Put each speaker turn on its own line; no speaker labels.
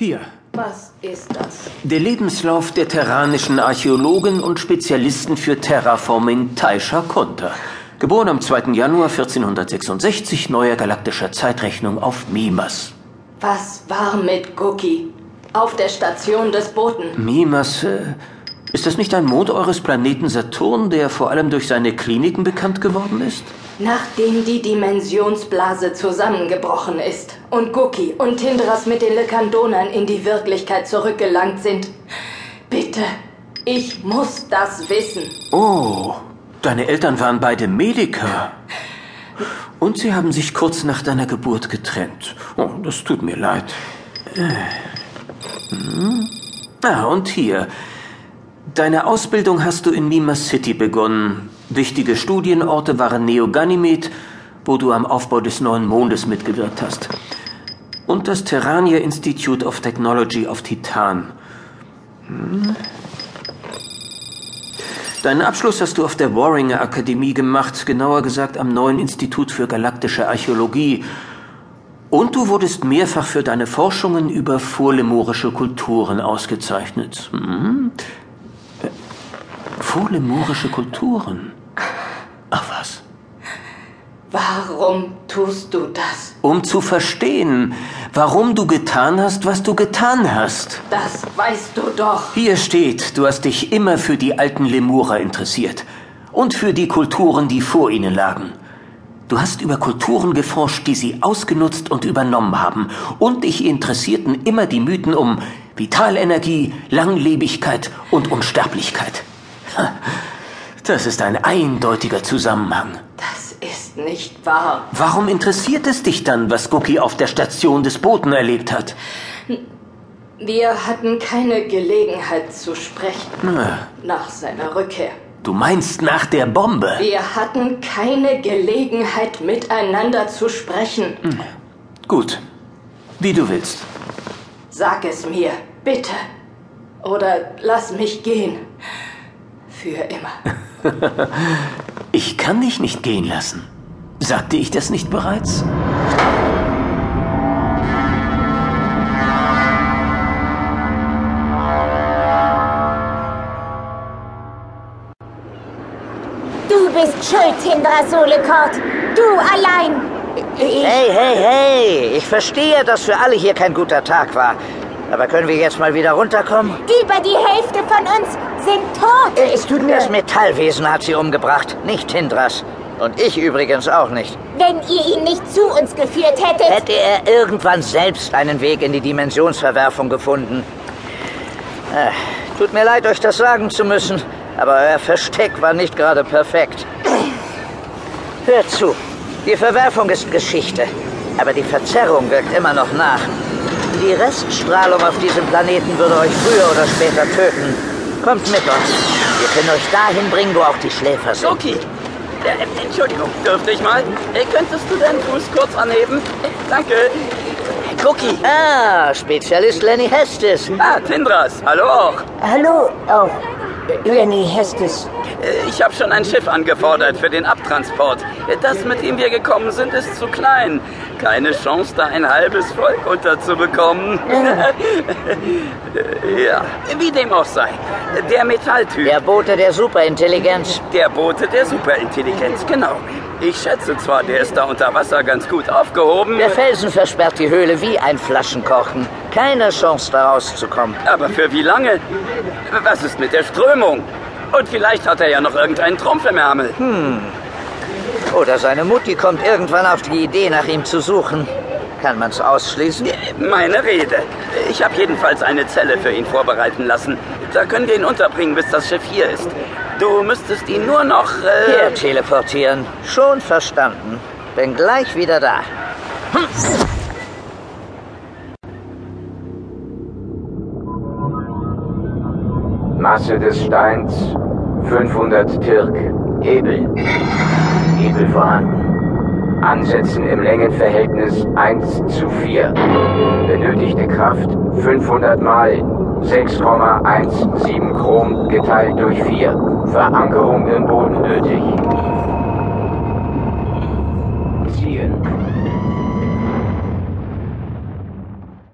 Hier.
Was ist das?
Der Lebenslauf der terranischen Archäologin und Spezialisten für Terraforming Taisha Konter. Geboren am 2. Januar 1466, neuer galaktischer Zeitrechnung auf Mimas.
Was war mit Cookie? Auf der Station des Boten.
Mimas, äh, ist das nicht ein Mond eures Planeten Saturn, der vor allem durch seine Kliniken bekannt geworden ist?
Nachdem die Dimensionsblase zusammengebrochen ist und Guki und Tindras mit den Lekandonern in die Wirklichkeit zurückgelangt sind. Bitte, ich muss das wissen.
Oh, deine Eltern waren beide Mediker. Und sie haben sich kurz nach deiner Geburt getrennt. Oh, das tut mir leid. Äh. Hm? Ah, und hier. Deine Ausbildung hast du in Mimas City begonnen. Wichtige Studienorte waren Neo Ganymed, wo du am Aufbau des neuen Mondes mitgewirkt hast. Und das Terrania Institute of Technology auf Titan. Hm. Deinen Abschluss hast du auf der Warringer Akademie gemacht, genauer gesagt am neuen Institut für galaktische Archäologie. Und du wurdest mehrfach für deine Forschungen über vorlemurische Kulturen ausgezeichnet. Hm? Vorlemurische Kulturen? Ach was.
Warum tust du das?
Um zu verstehen, warum du getan hast, was du getan hast.
Das weißt du doch.
Hier steht, du hast dich immer für die alten Lemurer interessiert. Und für die Kulturen, die vor ihnen lagen. Du hast über Kulturen geforscht, die sie ausgenutzt und übernommen haben. Und dich interessierten immer die Mythen um Vitalenergie, Langlebigkeit und Unsterblichkeit. Das ist ein eindeutiger Zusammenhang.
Das ist nicht wahr.
Warum interessiert es dich dann, was Cookie auf der Station des Boten erlebt hat?
Wir hatten keine Gelegenheit zu sprechen.
Na.
Nach seiner Rückkehr.
Du meinst nach der Bombe?
Wir hatten keine Gelegenheit, miteinander zu sprechen.
Hm. Gut. Wie du willst.
Sag es mir, bitte. Oder lass mich gehen. Für immer.
ich kann dich nicht gehen lassen. Sagte ich das nicht bereits?
Du bist schuld, Tindra Solekort. Du allein.
Ich hey, hey, hey. Ich verstehe, dass für alle hier kein guter Tag war. Aber können wir jetzt mal wieder runterkommen?
Über die Hälfte von uns sind tot.
Äh, es tut mir Das Metallwesen hat sie umgebracht, nicht Tindras. Und ich übrigens auch nicht.
Wenn ihr ihn nicht zu uns geführt hättet...
Hätte er irgendwann selbst einen Weg in die Dimensionsverwerfung gefunden. Äh, tut mir leid, euch das sagen zu müssen, aber euer Versteck war nicht gerade perfekt. Hört zu, die Verwerfung ist Geschichte, aber die Verzerrung wirkt immer noch nach. Die Reststrahlung auf diesem Planeten würde euch früher oder später töten. Kommt mit uns. Wir können euch dahin bringen, wo auch die Schläfer sind.
Okay. Äh, Entschuldigung, dürfte ich mal? Äh, könntest du deinen Fuß kurz anheben? Äh, danke. Cookie.
Ah, Spezialist Lenny Hestes.
Ah, Tindras. Hallo auch.
Hallo auch. Lenny Hestes.
Äh, ich habe schon ein Schiff angefordert für den Abtransport. Das, mit dem wir gekommen sind, ist zu klein. Keine Chance, da ein halbes Volk unterzubekommen. ja, wie dem auch sei. Der Metalltyp.
Der Bote der Superintelligenz.
Der Bote der Superintelligenz, genau. Ich schätze zwar, der ist da unter Wasser ganz gut aufgehoben.
Der Felsen versperrt die Höhle wie ein Flaschenkochen. Keine Chance, da rauszukommen.
Aber für wie lange? Was ist mit der Strömung? Und vielleicht hat er ja noch irgendeinen Trumpf im Ärmel.
Hm. Oder seine Mutti kommt irgendwann auf die Idee, nach ihm zu suchen. Kann man's ausschließen?
Meine Rede. Ich habe jedenfalls eine Zelle für ihn vorbereiten lassen. Da können wir ihn unterbringen, bis das Schiff hier ist. Du müsstest ihn nur noch...
Äh hier teleportieren. Schon verstanden. Bin gleich wieder da. Hm.
Masse des Steins 500 Tirk. Hebel. Hebel vorhanden. Ansetzen im Längenverhältnis 1 zu 4. Benötigte Kraft 500 mal 6,17 Chrom geteilt durch 4. Verankerung im Boden nötig. Ziehen.